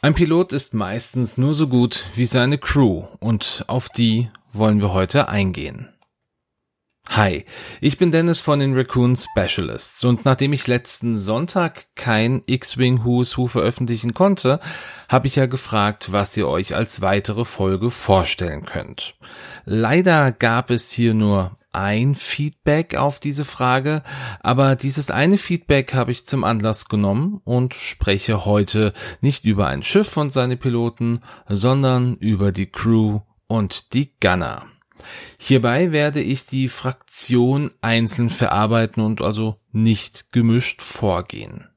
Ein Pilot ist meistens nur so gut wie seine Crew und auf die wollen wir heute eingehen. Hi, ich bin Dennis von den Raccoon Specialists und nachdem ich letzten Sonntag kein X-Wing Who's Who veröffentlichen konnte, habe ich ja gefragt, was ihr euch als weitere Folge vorstellen könnt. Leider gab es hier nur ein Feedback auf diese Frage, aber dieses eine Feedback habe ich zum Anlass genommen und spreche heute nicht über ein Schiff und seine Piloten, sondern über die Crew und die Gunner. Hierbei werde ich die Fraktion einzeln verarbeiten und also nicht gemischt vorgehen.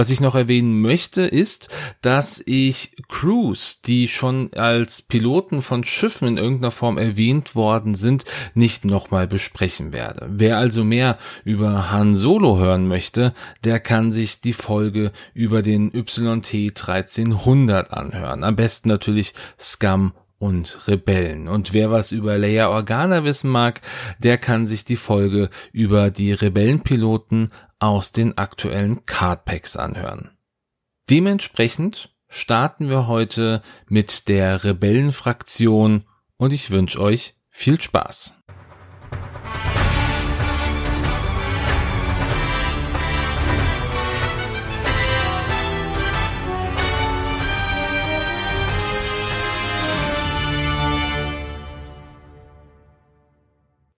Was ich noch erwähnen möchte, ist, dass ich Crews, die schon als Piloten von Schiffen in irgendeiner Form erwähnt worden sind, nicht nochmal besprechen werde. Wer also mehr über Han Solo hören möchte, der kann sich die Folge über den YT 1300 anhören. Am besten natürlich Scum und Rebellen. Und wer was über Leia Organa wissen mag, der kann sich die Folge über die Rebellenpiloten aus den aktuellen Cardpacks anhören. Dementsprechend starten wir heute mit der Rebellenfraktion und ich wünsche euch viel Spaß.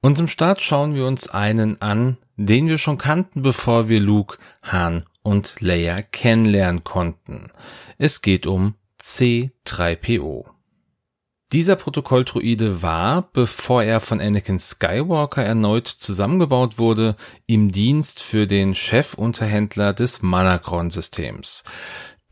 Und zum Start schauen wir uns einen an, den wir schon kannten, bevor wir Luke, Han und Leia kennenlernen konnten. Es geht um C3PO. Dieser Protokolldruide war, bevor er von Anakin Skywalker erneut zusammengebaut wurde, im Dienst für den Chefunterhändler des Manacron-Systems.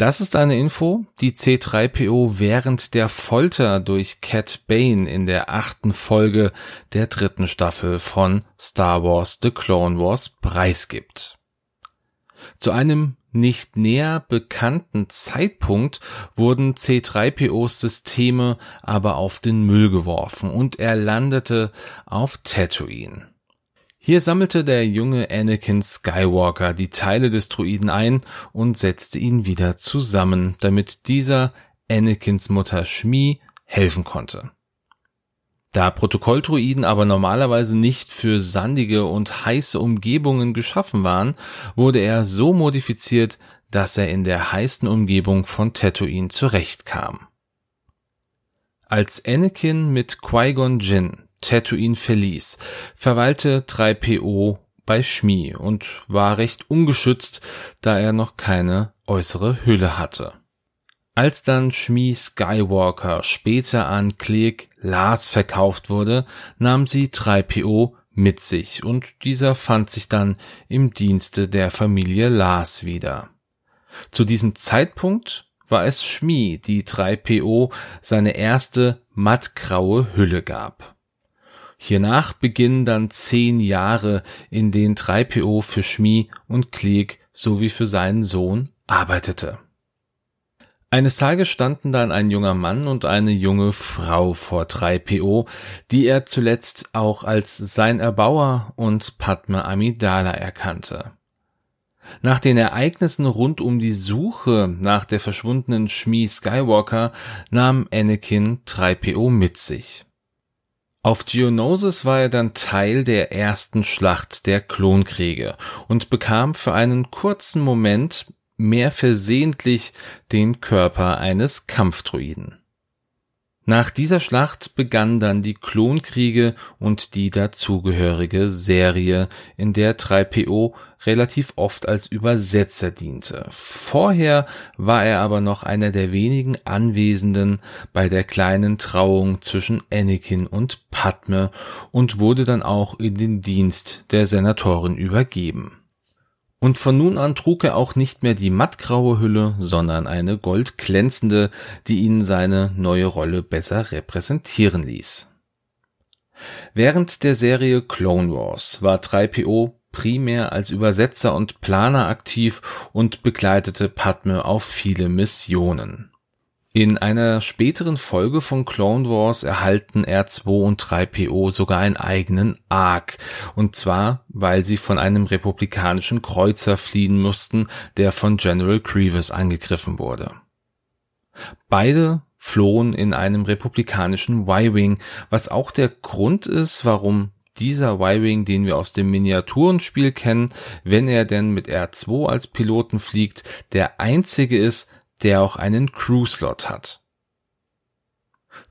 Das ist eine Info, die C3PO während der Folter durch Cat Bane in der achten Folge der dritten Staffel von Star Wars The Clone Wars preisgibt. Zu einem nicht näher bekannten Zeitpunkt wurden C3POs Systeme aber auf den Müll geworfen und er landete auf Tatooine. Hier sammelte der junge Anakin Skywalker die Teile des Druiden ein und setzte ihn wieder zusammen, damit dieser Anakins Mutter Shmi helfen konnte. Da Protokolldruiden aber normalerweise nicht für sandige und heiße Umgebungen geschaffen waren, wurde er so modifiziert, dass er in der heißen Umgebung von Tatooine zurechtkam. Als Anakin mit Qui-Gon Jinn Tatooine verließ, verweilte 3PO bei Shmi und war recht ungeschützt, da er noch keine äußere Hülle hatte. Als dann Shmi Skywalker später an Klick Lars verkauft wurde, nahm sie 3PO mit sich und dieser fand sich dann im Dienste der Familie Lars wieder. Zu diesem Zeitpunkt war es Shmi, die 3PO seine erste mattgraue Hülle gab. Hiernach beginnen dann zehn Jahre, in denen 3PO für Schmi und Klieg sowie für seinen Sohn arbeitete. Eines Tages standen dann ein junger Mann und eine junge Frau vor 3PO, die er zuletzt auch als sein Erbauer und Padma Amidala erkannte. Nach den Ereignissen rund um die Suche nach der verschwundenen Shmi Skywalker nahm Anakin 3PO mit sich. Auf Geonosis war er dann Teil der ersten Schlacht der Klonkriege und bekam für einen kurzen Moment mehr versehentlich den Körper eines Kampfdruiden. Nach dieser Schlacht begannen dann die Klonkriege und die dazugehörige Serie, in der 3PO relativ oft als Übersetzer diente. Vorher war er aber noch einer der wenigen Anwesenden bei der kleinen Trauung zwischen Anakin und Padme und wurde dann auch in den Dienst der Senatorin übergeben. Und von nun an trug er auch nicht mehr die mattgraue Hülle, sondern eine goldglänzende, die ihn seine neue Rolle besser repräsentieren ließ. Während der Serie Clone Wars war 3PO primär als Übersetzer und Planer aktiv und begleitete Padme auf viele Missionen. In einer späteren Folge von Clone Wars erhalten R2 und 3PO sogar einen eigenen Arc, und zwar, weil sie von einem republikanischen Kreuzer fliehen mussten, der von General Grievous angegriffen wurde. Beide flohen in einem republikanischen Y-Wing, was auch der Grund ist, warum dieser Y-Wing, den wir aus dem Miniaturenspiel kennen, wenn er denn mit R2 als Piloten fliegt, der einzige ist, der auch einen Crew-Slot hat.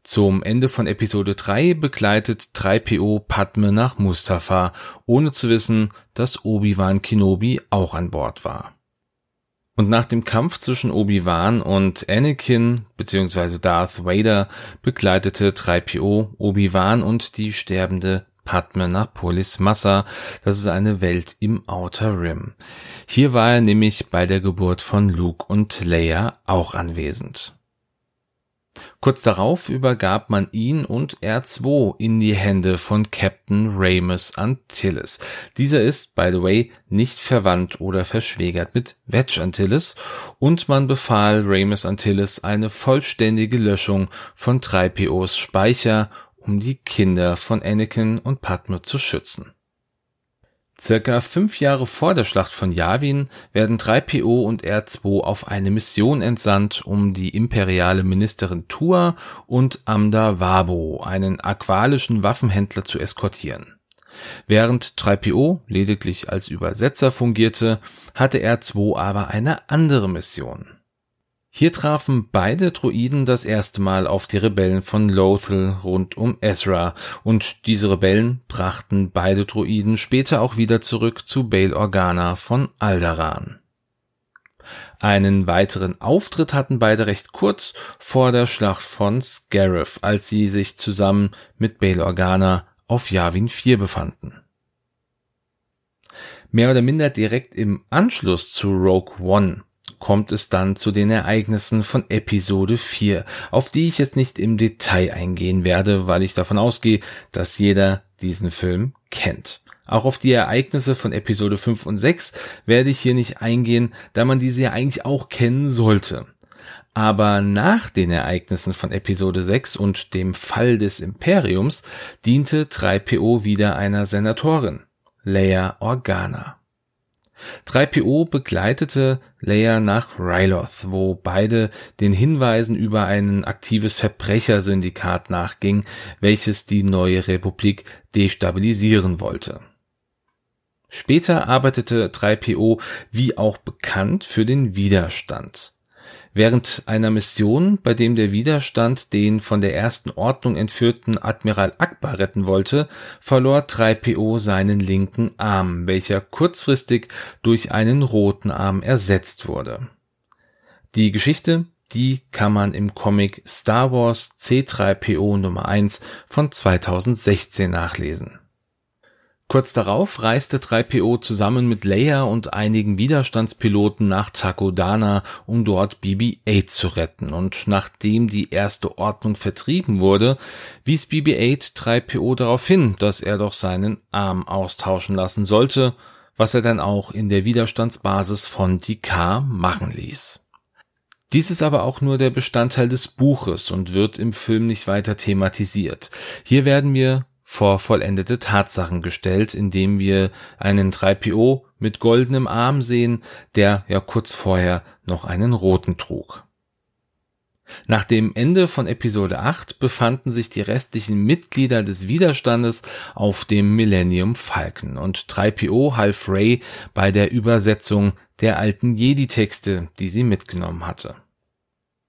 Zum Ende von Episode 3 begleitet 3PO Padme nach Mustafa, ohne zu wissen, dass Obi-Wan Kenobi auch an Bord war. Und nach dem Kampf zwischen Obi-Wan und Anakin bzw. Darth Vader begleitete 3PO Obi-Wan und die sterbende Padme nach Polis Massa. Das ist eine Welt im Outer Rim. Hier war er nämlich bei der Geburt von Luke und Leia auch anwesend. Kurz darauf übergab man ihn und R2 in die Hände von Captain Ramus Antilles. Dieser ist, by the way, nicht verwandt oder verschwägert mit Wedge Antilles und man befahl Ramus Antilles eine vollständige Löschung von 3POs Speicher, um die Kinder von Anakin und Padme zu schützen. Circa fünf Jahre vor der Schlacht von Yavin werden 3PO und R2 auf eine Mission entsandt, um die imperiale Ministerin Tua und Amda Wabo, einen aqualischen Waffenhändler, zu eskortieren. Während 3PO lediglich als Übersetzer fungierte, hatte R2 aber eine andere Mission. Hier trafen beide Droiden das erste Mal auf die Rebellen von Lothal rund um Ezra und diese Rebellen brachten beide Droiden später auch wieder zurück zu Bail Organa von Alderaan. Einen weiteren Auftritt hatten beide recht kurz vor der Schlacht von Scarif, als sie sich zusammen mit Bail Organa auf Yavin 4 befanden. Mehr oder minder direkt im Anschluss zu Rogue One kommt es dann zu den Ereignissen von Episode 4, auf die ich jetzt nicht im Detail eingehen werde, weil ich davon ausgehe, dass jeder diesen Film kennt. Auch auf die Ereignisse von Episode 5 und 6 werde ich hier nicht eingehen, da man diese ja eigentlich auch kennen sollte. Aber nach den Ereignissen von Episode 6 und dem Fall des Imperiums diente 3PO wieder einer Senatorin, Leia Organa. 3PO begleitete Leia nach Ryloth, wo beide den Hinweisen über ein aktives Verbrechersyndikat nachging, welches die neue Republik destabilisieren wollte. Später arbeitete 3PO wie auch bekannt für den Widerstand. Während einer Mission, bei dem der Widerstand den von der ersten Ordnung entführten Admiral Akbar retten wollte, verlor 3PO seinen linken Arm, welcher kurzfristig durch einen roten Arm ersetzt wurde. Die Geschichte, die kann man im Comic Star Wars C3PO Nummer 1 von 2016 nachlesen Kurz darauf reiste 3PO zusammen mit Leia und einigen Widerstandspiloten nach Takodana, um dort BB-8 zu retten. Und nachdem die erste Ordnung vertrieben wurde, wies BB-8 3PO darauf hin, dass er doch seinen Arm austauschen lassen sollte, was er dann auch in der Widerstandsbasis von Dikar machen ließ. Dies ist aber auch nur der Bestandteil des Buches und wird im Film nicht weiter thematisiert. Hier werden wir vor vollendete Tatsachen gestellt, indem wir einen 3PO mit goldenem Arm sehen, der ja kurz vorher noch einen roten trug. Nach dem Ende von Episode 8 befanden sich die restlichen Mitglieder des Widerstandes auf dem Millennium Falcon und 3PO half Ray bei der Übersetzung der alten Jedi-Texte, die sie mitgenommen hatte.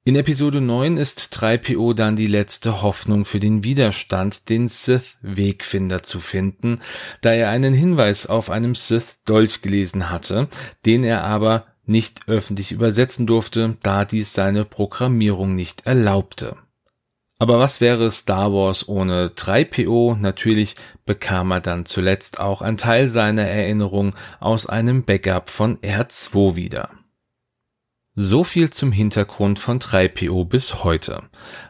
In Episode 9 ist 3PO dann die letzte Hoffnung für den Widerstand, den Sith-Wegfinder zu finden, da er einen Hinweis auf einem Sith-Dolch gelesen hatte, den er aber nicht öffentlich übersetzen durfte, da dies seine Programmierung nicht erlaubte. Aber was wäre Star Wars ohne 3PO? Natürlich bekam er dann zuletzt auch einen Teil seiner Erinnerung aus einem Backup von R2 wieder. So viel zum Hintergrund von 3PO bis heute.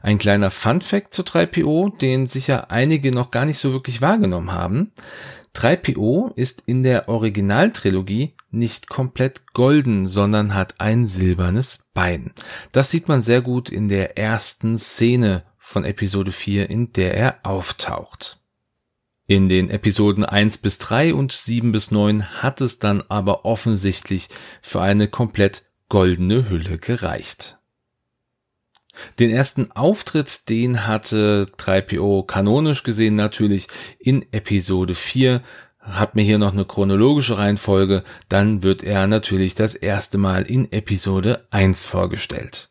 Ein kleiner Fun-Fact zu 3PO, den sicher einige noch gar nicht so wirklich wahrgenommen haben. 3PO ist in der Originaltrilogie nicht komplett golden, sondern hat ein silbernes Bein. Das sieht man sehr gut in der ersten Szene von Episode 4, in der er auftaucht. In den Episoden 1 bis 3 und 7 bis 9 hat es dann aber offensichtlich für eine komplett goldene Hülle gereicht. Den ersten Auftritt, den hatte 3PO kanonisch gesehen natürlich in Episode 4. Hat mir hier noch eine chronologische Reihenfolge, dann wird er natürlich das erste Mal in Episode 1 vorgestellt.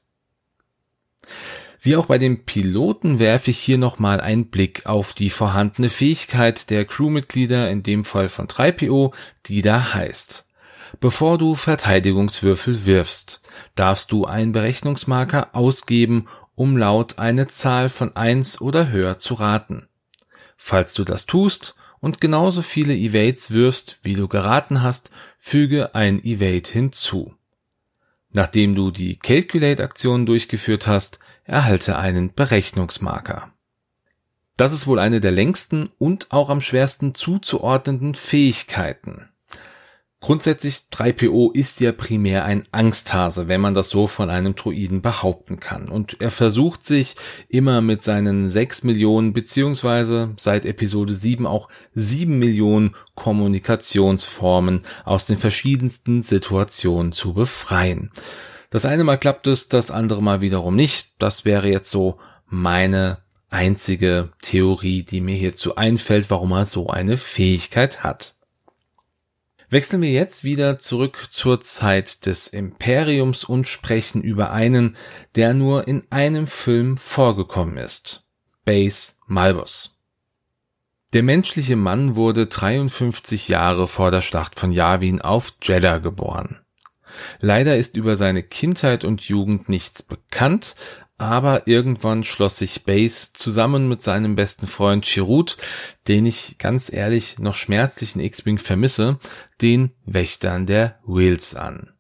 Wie auch bei den Piloten werfe ich hier nochmal einen Blick auf die vorhandene Fähigkeit der Crewmitglieder, in dem Fall von 3PO, die da heißt. Bevor du Verteidigungswürfel wirfst, darfst du einen Berechnungsmarker ausgeben, um laut eine Zahl von eins oder höher zu raten. Falls du das tust und genauso viele Evades wirfst, wie du geraten hast, füge ein Evade hinzu. Nachdem du die Calculate-Aktion durchgeführt hast, erhalte einen Berechnungsmarker. Das ist wohl eine der längsten und auch am schwersten zuzuordnenden Fähigkeiten. Grundsätzlich 3PO ist ja primär ein Angsthase, wenn man das so von einem Druiden behaupten kann. Und er versucht sich immer mit seinen 6 Millionen beziehungsweise seit Episode 7 auch 7 Millionen Kommunikationsformen aus den verschiedensten Situationen zu befreien. Das eine Mal klappt es, das andere Mal wiederum nicht. Das wäre jetzt so meine einzige Theorie, die mir hierzu einfällt, warum er so eine Fähigkeit hat. Wechseln wir jetzt wieder zurück zur Zeit des Imperiums und sprechen über einen, der nur in einem Film vorgekommen ist. Base Malbus. Der menschliche Mann wurde 53 Jahre vor der Schlacht von Yavin auf Jeddah geboren. Leider ist über seine Kindheit und Jugend nichts bekannt, aber irgendwann schloss sich Base zusammen mit seinem besten Freund Chirut, den ich ganz ehrlich noch schmerzlich in X-Wing vermisse, den Wächtern der Wills an.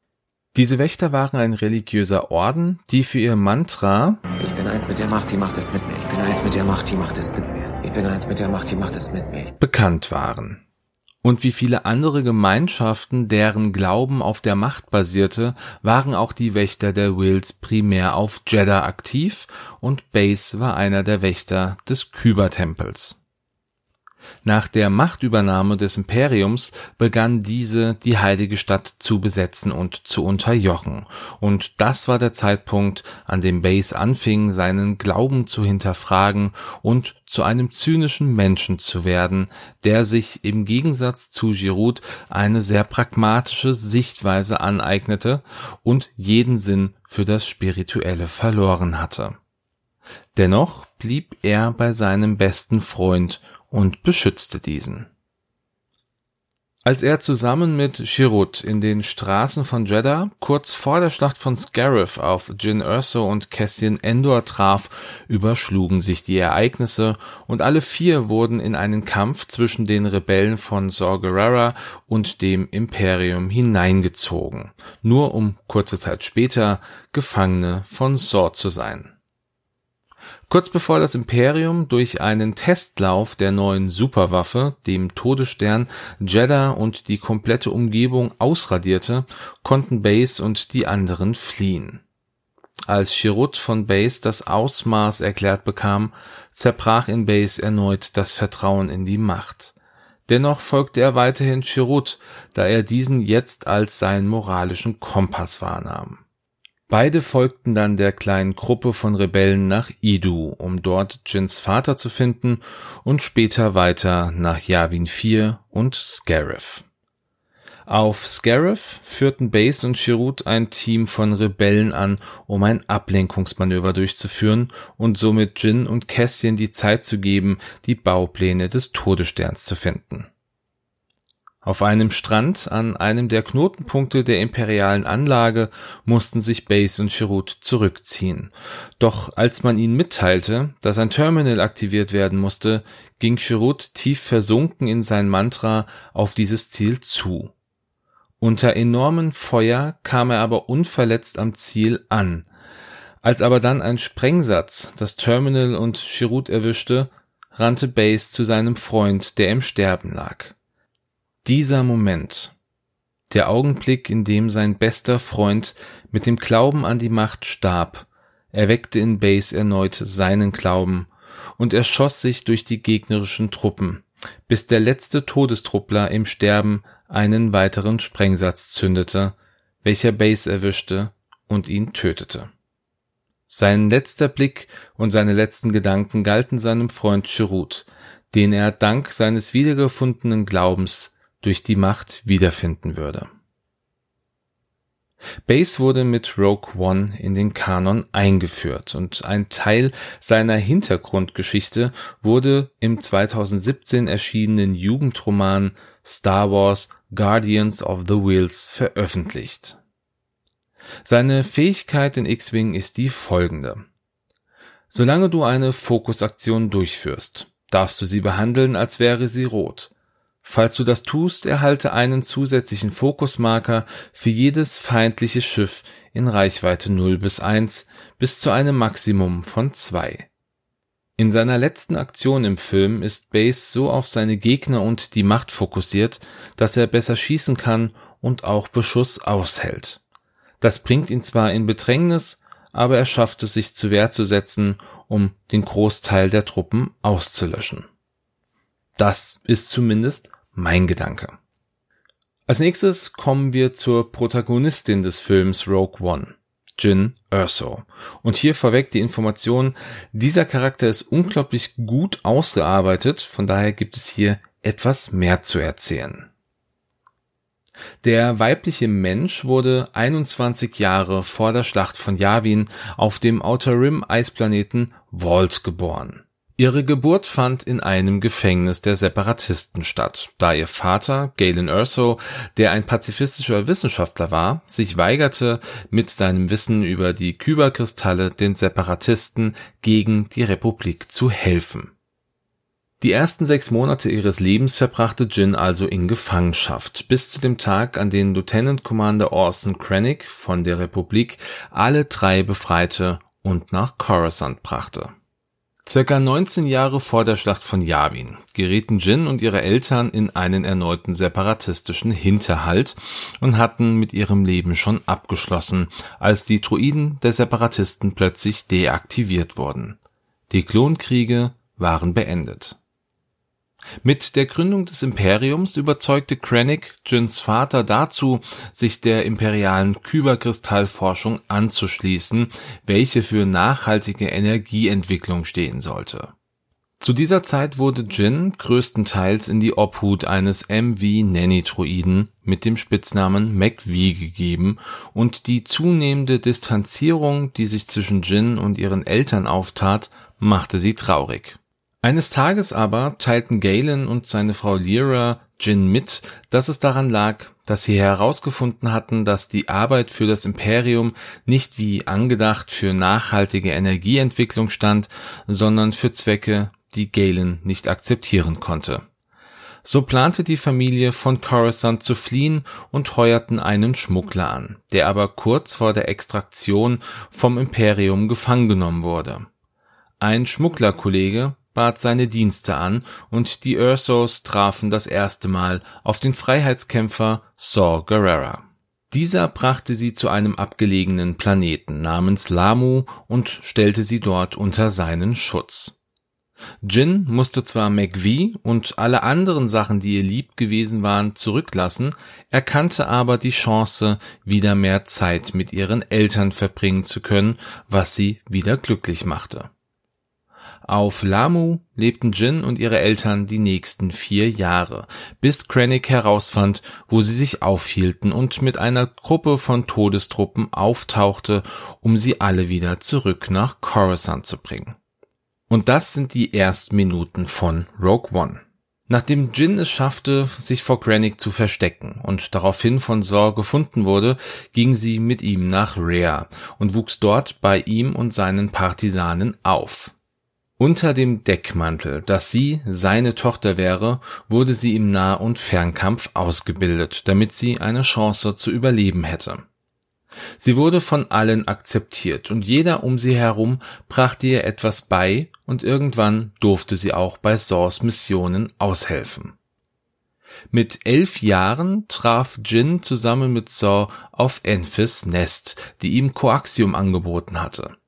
Diese Wächter waren ein religiöser Orden, die für ihr Mantra Ich bin eins mit der Macht, die macht es mit mir. Ich bin eins mit der Macht, die macht es mit mir. Ich bin eins mit der Macht, die macht es mit mir. bekannt waren und wie viele andere Gemeinschaften, deren Glauben auf der Macht basierte, waren auch die Wächter der Wills primär auf Jeddah aktiv und Base war einer der Wächter des Kyber-Tempels nach der Machtübernahme des Imperiums begann diese, die heilige Stadt zu besetzen und zu unterjochen, und das war der Zeitpunkt, an dem Base anfing, seinen Glauben zu hinterfragen und zu einem zynischen Menschen zu werden, der sich im Gegensatz zu Giroud eine sehr pragmatische Sichtweise aneignete und jeden Sinn für das Spirituelle verloren hatte. Dennoch blieb er bei seinem besten Freund und beschützte diesen. Als er zusammen mit Chirrut in den Straßen von Jeddah kurz vor der Schlacht von Scarif auf Jin Erso und Cassian Endor traf, überschlugen sich die Ereignisse und alle vier wurden in einen Kampf zwischen den Rebellen von Saw und dem Imperium hineingezogen, nur um kurze Zeit später Gefangene von Saw zu sein Kurz bevor das Imperium durch einen Testlauf der neuen Superwaffe, dem Todesstern, Jeddah und die komplette Umgebung ausradierte, konnten Base und die anderen fliehen. Als Chirrut von Base das Ausmaß erklärt bekam, zerbrach in Base erneut das Vertrauen in die Macht. Dennoch folgte er weiterhin Chirrut, da er diesen jetzt als seinen moralischen Kompass wahrnahm Beide folgten dann der kleinen Gruppe von Rebellen nach Idu, um dort Jins Vater zu finden und später weiter nach Yavin 4 und Scarif. Auf Scarif führten Base und Chirrut ein Team von Rebellen an, um ein Ablenkungsmanöver durchzuführen und somit Jin und Cassian die Zeit zu geben, die Baupläne des Todessterns zu finden auf einem Strand an einem der Knotenpunkte der imperialen Anlage mussten sich Base und Chirrut zurückziehen. Doch als man ihnen mitteilte, dass ein Terminal aktiviert werden musste, ging Chirrut tief versunken in sein Mantra auf dieses Ziel zu. Unter enormem Feuer kam er aber unverletzt am Ziel an. Als aber dann ein Sprengsatz das Terminal und Chirrut erwischte, rannte Base zu seinem Freund, der im Sterben lag. Dieser Moment, der Augenblick, in dem sein bester Freund mit dem Glauben an die Macht starb, erweckte in Base erneut seinen Glauben und er schoss sich durch die gegnerischen Truppen, bis der letzte Todestruppler im Sterben einen weiteren Sprengsatz zündete, welcher Base erwischte und ihn tötete. Sein letzter Blick und seine letzten Gedanken galten seinem Freund Chirrut, den er dank seines wiedergefundenen Glaubens durch die Macht wiederfinden würde. Base wurde mit Rogue One in den Kanon eingeführt und ein Teil seiner Hintergrundgeschichte wurde im 2017 erschienenen Jugendroman Star Wars Guardians of the Wheels veröffentlicht. Seine Fähigkeit in X-Wing ist die folgende. Solange du eine Fokusaktion durchführst, darfst du sie behandeln, als wäre sie rot. Falls du das tust, erhalte einen zusätzlichen Fokusmarker für jedes feindliche Schiff in Reichweite 0 bis 1 bis zu einem Maximum von 2. In seiner letzten Aktion im Film ist Base so auf seine Gegner und die Macht fokussiert, dass er besser schießen kann und auch Beschuss aushält. Das bringt ihn zwar in Bedrängnis, aber er schafft es sich zu Wehr zu setzen, um den Großteil der Truppen auszulöschen. Das ist zumindest mein Gedanke. Als nächstes kommen wir zur Protagonistin des Films Rogue One, Jin Erso. Und hier vorweg die Information, dieser Charakter ist unglaublich gut ausgearbeitet, von daher gibt es hier etwas mehr zu erzählen. Der weibliche Mensch wurde 21 Jahre vor der Schlacht von Yavin auf dem Outer Rim Eisplaneten Vault geboren. Ihre Geburt fand in einem Gefängnis der Separatisten statt, da ihr Vater, Galen Erso, der ein pazifistischer Wissenschaftler war, sich weigerte, mit seinem Wissen über die Kyberkristalle den Separatisten gegen die Republik zu helfen die ersten sechs Monate ihres Lebens verbrachte Jin also in Gefangenschaft, bis zu dem Tag, an dem Lieutenant Commander Orson Krennic von der Republik alle drei befreite und nach Coruscant brachte. Circa 19 Jahre vor der Schlacht von Yavin gerieten Jin und ihre Eltern in einen erneuten separatistischen Hinterhalt und hatten mit ihrem Leben schon abgeschlossen, als die Druiden der Separatisten plötzlich deaktiviert wurden. Die Klonkriege waren beendet. Mit der Gründung des Imperiums überzeugte Krennic Jins Vater dazu, sich der imperialen Kyberkristallforschung anzuschließen, welche für nachhaltige Energieentwicklung stehen sollte. Zu dieser Zeit wurde Jin größtenteils in die Obhut eines MV-Nanny-Droiden mit dem Spitznamen McVie gegeben und die zunehmende Distanzierung, die sich zwischen Jin und ihren Eltern auftat, machte sie traurig eines Tages aber teilten Galen und seine Frau Lyra Jin mit, dass es daran lag, dass sie herausgefunden hatten, dass die Arbeit für das Imperium nicht wie angedacht für nachhaltige Energieentwicklung stand, sondern für Zwecke, die Galen nicht akzeptieren konnte. So plante die Familie von Coruscant zu fliehen und heuerten einen Schmuggler an, der aber kurz vor der Extraktion vom Imperium gefangen genommen wurde. Ein Schmugglerkollege, bat seine Dienste an und die Ursos trafen das erste Mal auf den Freiheitskämpfer Saw Gerrera. Dieser brachte sie zu einem abgelegenen Planeten namens Lamu und stellte sie dort unter seinen Schutz. Jin musste zwar McVie und alle anderen Sachen, die ihr lieb gewesen waren, zurücklassen, erkannte aber die Chance, wieder mehr Zeit mit ihren Eltern verbringen zu können, was sie wieder glücklich machte. Auf Lamu lebten Jin und ihre Eltern die nächsten vier Jahre, bis Krennic herausfand, wo sie sich aufhielten und mit einer Gruppe von Todestruppen auftauchte, um sie alle wieder zurück nach Coruscant zu bringen. Und das sind die ersten Minuten von Rogue One. Nachdem Jin es schaffte, sich vor Krennic zu verstecken und daraufhin von Zor gefunden wurde, ging sie mit ihm nach Rhea und wuchs dort bei ihm und seinen Partisanen auf. Unter dem Deckmantel, dass sie seine Tochter wäre, wurde sie im Nah- und Fernkampf ausgebildet, damit sie eine Chance zu überleben hätte. Sie wurde von allen akzeptiert und jeder um sie herum brachte ihr etwas bei und irgendwann durfte sie auch bei Saws Missionen aushelfen. Mit elf Jahren traf Jin zusammen mit Saw auf Enfys Nest, die ihm Coaxium angeboten hatte.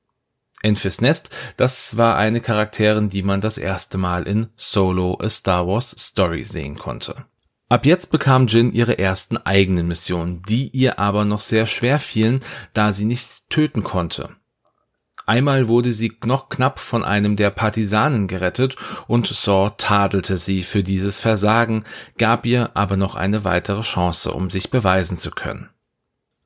Enfys Nest, das war eine Charakterin, die man das erste Mal in Solo A Star Wars Story sehen konnte. Ab jetzt bekam Jin ihre ersten eigenen Missionen, die ihr aber noch sehr schwer fielen, da sie nicht töten konnte. Einmal wurde sie noch knapp von einem der Partisanen gerettet und Saw tadelte sie für dieses Versagen, gab ihr aber noch eine weitere Chance, um sich beweisen zu können.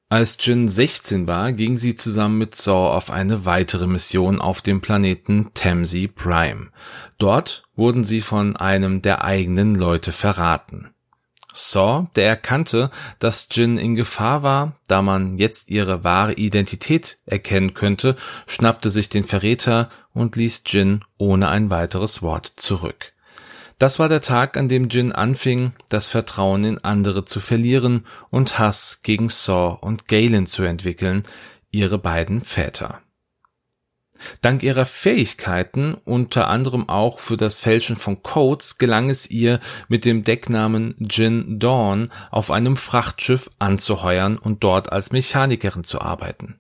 Als Jin 16 war, ging sie zusammen mit Saw auf eine weitere Mission auf dem Planeten Tamsi Prime. Dort wurden sie von einem der eigenen Leute verraten. Saw, der erkannte, dass Jin in Gefahr war, da man jetzt ihre wahre Identität erkennen könnte, schnappte sich den Verräter und ließ Jin ohne ein weiteres Wort zurück. Das war der Tag, an dem Jin anfing, das Vertrauen in andere zu verlieren und Hass gegen Saw und Galen zu entwickeln, ihre beiden Väter. Dank ihrer Fähigkeiten, unter anderem auch für das Fälschen von Codes, gelang es ihr, mit dem Decknamen Jin Dawn auf einem Frachtschiff anzuheuern und dort als Mechanikerin zu arbeiten.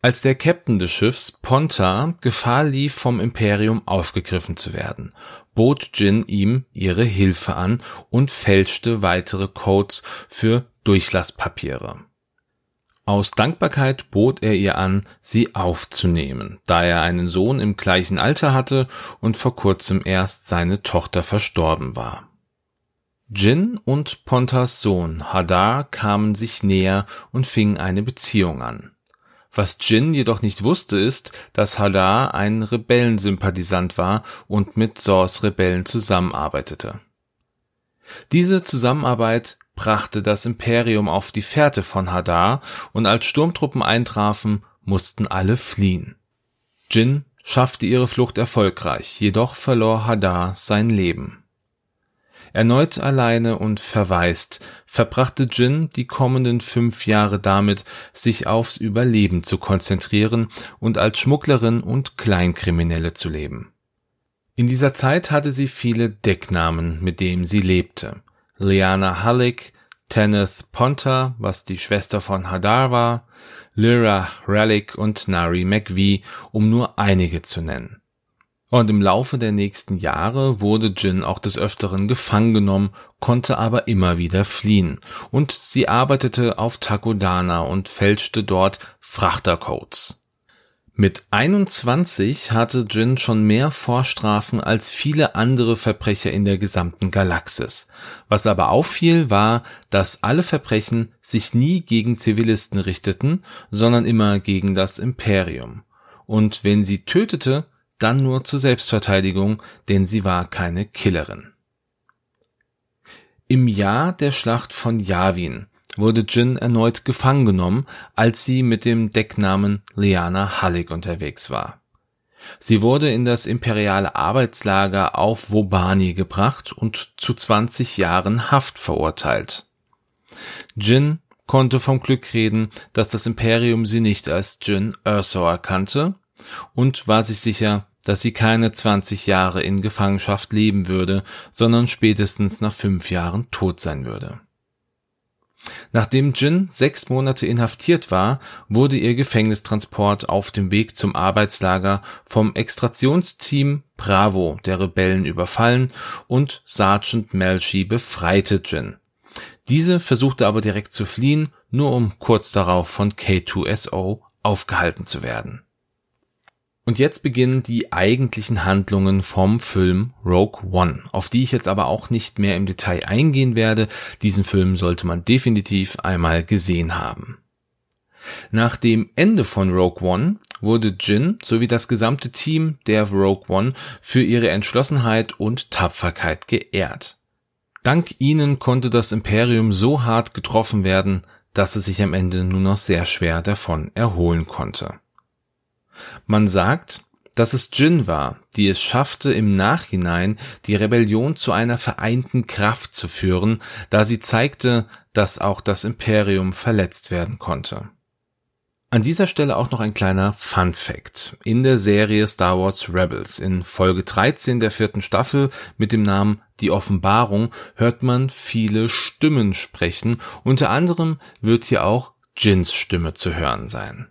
Als der Captain des Schiffs, Ponta, Gefahr lief, vom Imperium aufgegriffen zu werden, bot Jin ihm ihre Hilfe an und fälschte weitere Codes für Durchlasspapiere. Aus Dankbarkeit bot er ihr an, sie aufzunehmen, da er einen Sohn im gleichen Alter hatte und vor kurzem erst seine Tochter verstorben war. Jin und Pontas Sohn Hadar kamen sich näher und fingen eine Beziehung an. Was Jin jedoch nicht wusste, ist, dass Hadar ein Rebellensympathisant war und mit Saws Rebellen zusammenarbeitete. Diese Zusammenarbeit brachte das Imperium auf die Fährte von Hadar und als Sturmtruppen eintrafen, mussten alle fliehen. Jin schaffte ihre Flucht erfolgreich, jedoch verlor Hadar sein Leben. Erneut alleine und verwaist, verbrachte Jin die kommenden fünf Jahre damit, sich aufs Überleben zu konzentrieren und als Schmugglerin und Kleinkriminelle zu leben. In dieser Zeit hatte sie viele Decknamen, mit denen sie lebte. Liana Halleck, Tenneth Ponta, was die Schwester von Hadar war, Lyra Relic und Nari McVie, um nur einige zu nennen. Und im Laufe der nächsten Jahre wurde Jin auch des Öfteren gefangen genommen, konnte aber immer wieder fliehen. Und sie arbeitete auf Takodana und fälschte dort Frachtercodes. Mit 21 hatte Jin schon mehr Vorstrafen als viele andere Verbrecher in der gesamten Galaxis. Was aber auffiel, war, dass alle Verbrechen sich nie gegen Zivilisten richteten, sondern immer gegen das Imperium. Und wenn sie tötete, dann nur zur Selbstverteidigung, denn sie war keine Killerin. Im Jahr der Schlacht von Yavin wurde Jin erneut gefangen genommen, als sie mit dem Decknamen Liana Halleck unterwegs war. Sie wurde in das imperiale Arbeitslager auf Wobani gebracht und zu 20 Jahren Haft verurteilt. Jin konnte vom Glück reden, dass das Imperium sie nicht als Jin Erso erkannte und war sich sicher, dass sie keine 20 Jahre in Gefangenschaft leben würde, sondern spätestens nach fünf Jahren tot sein würde. Nachdem Jin sechs Monate inhaftiert war, wurde ihr Gefängnistransport auf dem Weg zum Arbeitslager vom Extraktionsteam Bravo der Rebellen überfallen und Sergeant Melchi befreite Jin. Diese versuchte aber direkt zu fliehen, nur um kurz darauf von K2SO aufgehalten zu werden und jetzt beginnen die eigentlichen Handlungen vom Film Rogue One, auf die ich jetzt aber auch nicht mehr im Detail eingehen werde. Diesen Film sollte man definitiv einmal gesehen haben. Nach dem Ende von Rogue One wurde Jin sowie das gesamte Team der Rogue One für ihre Entschlossenheit und Tapferkeit geehrt. Dank ihnen konnte das Imperium so hart getroffen werden, dass es sich am Ende nur noch sehr schwer davon erholen konnte. Man sagt, dass es Jin war, die es schaffte, im Nachhinein die Rebellion zu einer vereinten Kraft zu führen, da sie zeigte, dass auch das Imperium verletzt werden konnte. An dieser Stelle auch noch ein kleiner Fun Fact. In der Serie Star Wars Rebels in Folge 13 der vierten Staffel mit dem Namen Die Offenbarung hört man viele Stimmen sprechen. Unter anderem wird hier auch Jins Stimme zu hören sein.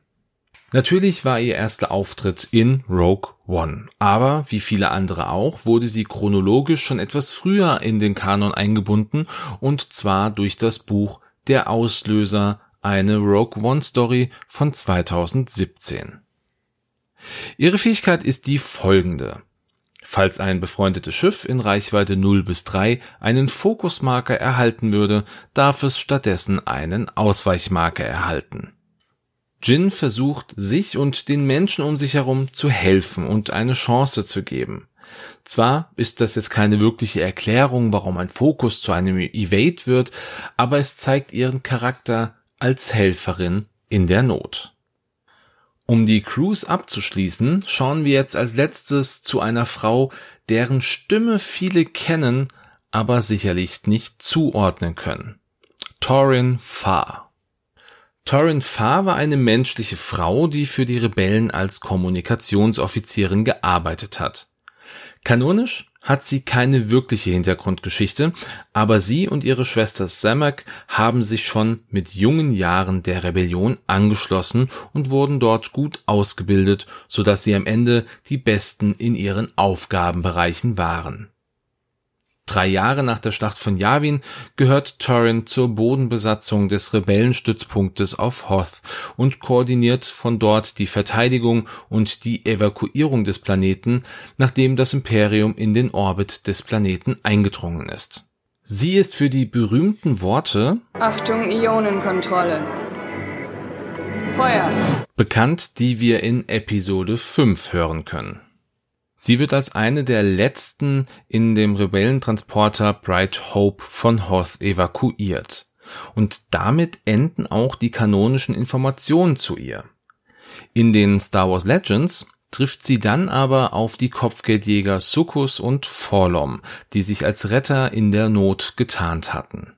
Natürlich war ihr erster Auftritt in Rogue One, aber wie viele andere auch, wurde sie chronologisch schon etwas früher in den Kanon eingebunden und zwar durch das Buch Der Auslöser, eine Rogue One Story von 2017. Ihre Fähigkeit ist die folgende. Falls ein befreundetes Schiff in Reichweite 0 bis 3 einen Fokusmarker erhalten würde, darf es stattdessen einen Ausweichmarker erhalten. Jin versucht, sich und den Menschen um sich herum zu helfen und eine Chance zu geben. Zwar ist das jetzt keine wirkliche Erklärung, warum ein Fokus zu einem Evade wird, aber es zeigt ihren Charakter als Helferin in der Not. Um die Cruise abzuschließen, schauen wir jetzt als letztes zu einer Frau, deren Stimme viele kennen, aber sicherlich nicht zuordnen können. Torin Farr. Torin Farr war eine menschliche Frau, die für die Rebellen als Kommunikationsoffizierin gearbeitet hat. Kanonisch hat sie keine wirkliche Hintergrundgeschichte, aber sie und ihre Schwester Samak haben sich schon mit jungen Jahren der Rebellion angeschlossen und wurden dort gut ausgebildet, so dass sie am Ende die Besten in ihren Aufgabenbereichen waren Drei Jahre nach der Schlacht von Yavin gehört Turin zur Bodenbesatzung des Rebellenstützpunktes auf Hoth und koordiniert von dort die Verteidigung und die Evakuierung des Planeten, nachdem das Imperium in den Orbit des Planeten eingedrungen ist. Sie ist für die berühmten Worte Achtung Ionenkontrolle. Feuer bekannt, die wir in Episode 5 hören können. Sie wird als eine der letzten in dem Rebellentransporter Bright Hope von Hoth evakuiert. Und damit enden auch die kanonischen Informationen zu ihr. In den Star Wars Legends trifft sie dann aber auf die Kopfgeldjäger Sukkus und Forlom, die sich als Retter in der Not getarnt hatten.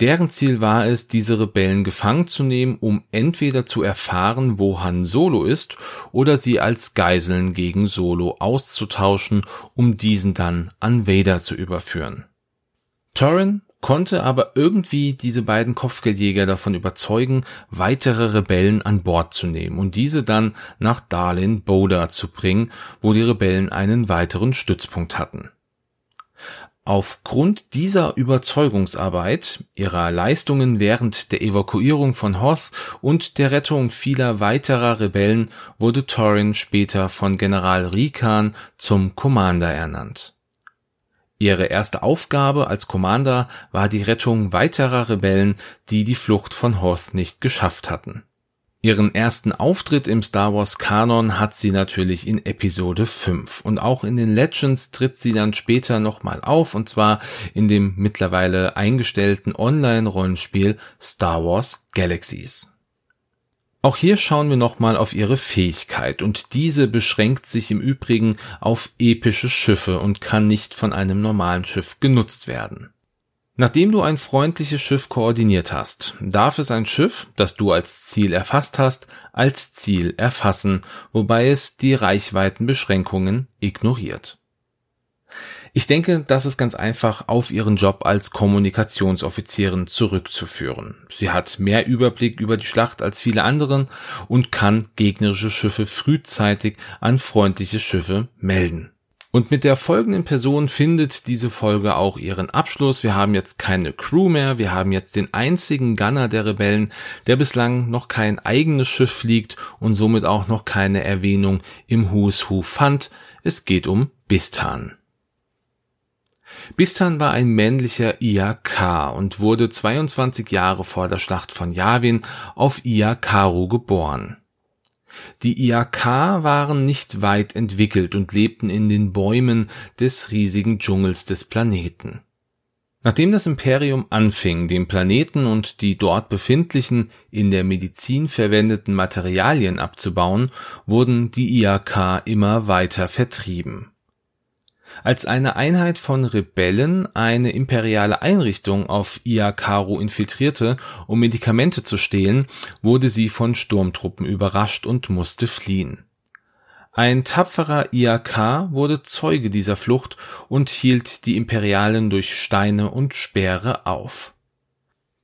Deren Ziel war es, diese Rebellen gefangen zu nehmen, um entweder zu erfahren, wo Han Solo ist, oder sie als Geiseln gegen Solo auszutauschen, um diesen dann an Vader zu überführen. Torrin konnte aber irgendwie diese beiden Kopfgeldjäger davon überzeugen, weitere Rebellen an Bord zu nehmen und diese dann nach Darlin Boda zu bringen, wo die Rebellen einen weiteren Stützpunkt hatten. Aufgrund dieser Überzeugungsarbeit, ihrer Leistungen während der Evakuierung von Hoth und der Rettung vieler weiterer Rebellen wurde Torin später von General Rikan zum Commander ernannt. Ihre erste Aufgabe als Commander war die Rettung weiterer Rebellen, die die Flucht von Hoth nicht geschafft hatten Ihren ersten Auftritt im Star Wars Kanon hat sie natürlich in Episode 5 und auch in den Legends tritt sie dann später nochmal auf und zwar in dem mittlerweile eingestellten Online-Rollenspiel Star Wars Galaxies. Auch hier schauen wir nochmal auf ihre Fähigkeit und diese beschränkt sich im Übrigen auf epische Schiffe und kann nicht von einem normalen Schiff genutzt werden. Nachdem du ein freundliches Schiff koordiniert hast, darf es ein Schiff, das du als Ziel erfasst hast, als Ziel erfassen, wobei es die Reichweitenbeschränkungen ignoriert. Ich denke, das ist ganz einfach auf ihren Job als Kommunikationsoffizierin zurückzuführen. Sie hat mehr Überblick über die Schlacht als viele anderen und kann gegnerische Schiffe frühzeitig an freundliche Schiffe melden. Und mit der folgenden Person findet diese Folge auch ihren Abschluss. Wir haben jetzt keine Crew mehr, wir haben jetzt den einzigen Gunner der Rebellen, der bislang noch kein eigenes Schiff fliegt und somit auch noch keine Erwähnung im Who's Who fand. Es geht um Bistan. Bistan war ein männlicher IAK und wurde 22 Jahre vor der Schlacht von Yavin auf Iakaru geboren. Die IAK waren nicht weit entwickelt und lebten in den Bäumen des riesigen Dschungels des Planeten. Nachdem das Imperium anfing, den Planeten und die dort befindlichen in der Medizin verwendeten Materialien abzubauen, wurden die IAK immer weiter vertrieben als eine Einheit von Rebellen eine imperiale Einrichtung auf Iakaru infiltrierte, um Medikamente zu stehlen, wurde sie von Sturmtruppen überrascht und musste fliehen. Ein tapferer IAK wurde Zeuge dieser Flucht und hielt die Imperialen durch Steine und Speere auf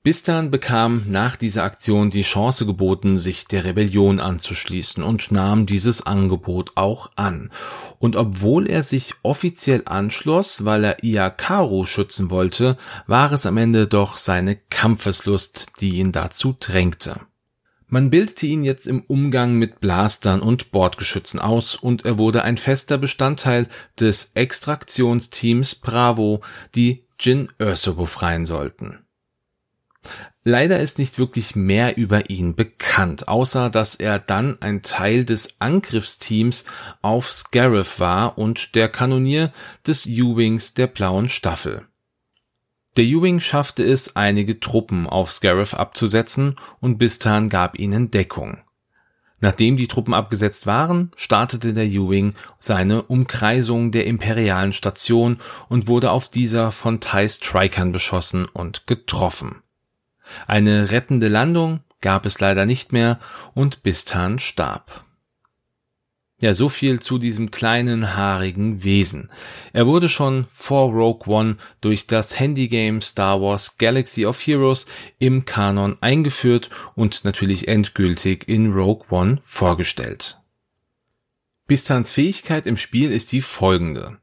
Bistan bekam nach dieser Aktion die Chance geboten, sich der Rebellion anzuschließen und nahm dieses Angebot auch an. Und obwohl er sich offiziell anschloss, weil er Iakaru schützen wollte, war es am Ende doch seine Kampfeslust, die ihn dazu drängte. Man bildete ihn jetzt im Umgang mit Blastern und Bordgeschützen aus und er wurde ein fester Bestandteil des Extraktionsteams Bravo, die Jin Erso befreien sollten. Leider ist nicht wirklich mehr über ihn bekannt, außer dass er dann ein Teil des Angriffsteams auf Scarif war und der Kanonier des U-Wings der blauen Staffel. Der U-Wing schaffte es, einige Truppen auf Scarif abzusetzen und Bistan gab ihnen Deckung. Nachdem die Truppen abgesetzt waren, startete der U-Wing seine Umkreisung der imperialen Station und wurde auf dieser von TIE Strikern beschossen und getroffen. Eine rettende Landung gab es leider nicht mehr und Bistan starb. Ja, so viel zu diesem kleinen haarigen Wesen. Er wurde schon vor Rogue One durch das Handygame Star Wars Galaxy of Heroes im Kanon eingeführt und natürlich endgültig in Rogue One vorgestellt. Bistans Fähigkeit im Spiel ist die folgende.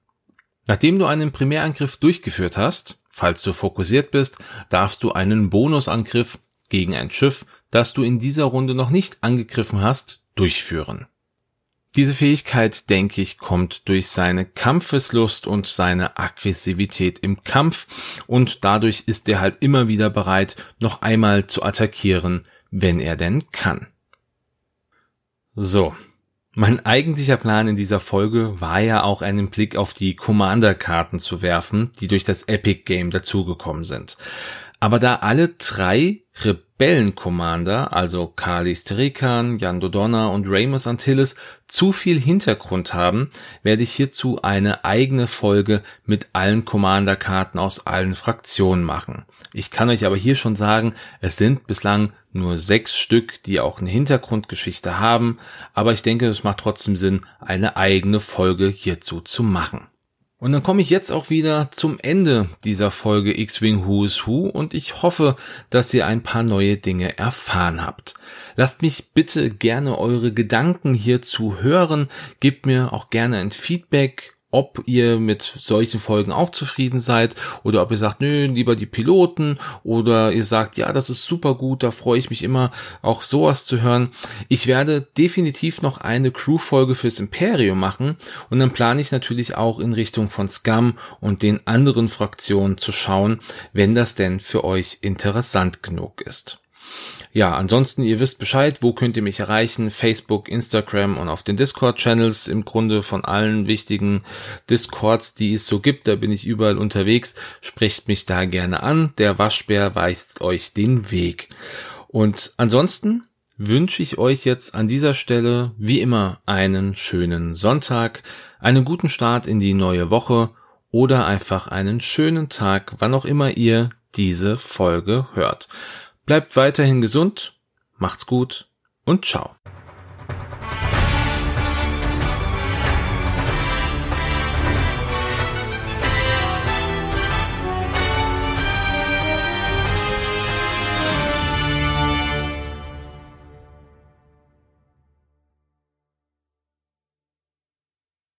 Nachdem du einen Primärangriff durchgeführt hast, falls du fokussiert bist, darfst du einen Bonusangriff gegen ein Schiff, das du in dieser Runde noch nicht angegriffen hast, durchführen. Diese Fähigkeit, denke ich, kommt durch seine Kampfeslust und seine Aggressivität im Kampf und dadurch ist er halt immer wieder bereit, noch einmal zu attackieren, wenn er denn kann. So. Mein eigentlicher Plan in dieser Folge war ja auch einen Blick auf die Commander-Karten zu werfen, die durch das Epic Game dazugekommen sind. Aber da alle drei Rebellen-Commander, also Kalis Terikan, Jan Dodonna und Ramos Antilles, zu viel Hintergrund haben, werde ich hierzu eine eigene Folge mit allen Commander-Karten aus allen Fraktionen machen. Ich kann euch aber hier schon sagen, es sind bislang nur sechs Stück, die auch eine Hintergrundgeschichte haben, aber ich denke, es macht trotzdem Sinn, eine eigene Folge hierzu zu machen. Und dann komme ich jetzt auch wieder zum Ende dieser Folge X-Wing Who is Who und ich hoffe, dass ihr ein paar neue Dinge erfahren habt. Lasst mich bitte gerne eure Gedanken hierzu hören, gebt mir auch gerne ein Feedback ob ihr mit solchen Folgen auch zufrieden seid oder ob ihr sagt, nö, lieber die Piloten oder ihr sagt, ja, das ist super gut, da freue ich mich immer auch sowas zu hören. Ich werde definitiv noch eine Crew-Folge fürs Imperium machen und dann plane ich natürlich auch in Richtung von Scum und den anderen Fraktionen zu schauen, wenn das denn für euch interessant genug ist. Ja, ansonsten, ihr wisst Bescheid, wo könnt ihr mich erreichen? Facebook, Instagram und auf den Discord-Channels im Grunde von allen wichtigen Discords, die es so gibt. Da bin ich überall unterwegs. Sprecht mich da gerne an. Der Waschbär weist euch den Weg. Und ansonsten wünsche ich euch jetzt an dieser Stelle wie immer einen schönen Sonntag, einen guten Start in die neue Woche oder einfach einen schönen Tag, wann auch immer ihr diese Folge hört. Bleibt weiterhin gesund, macht's gut und ciao.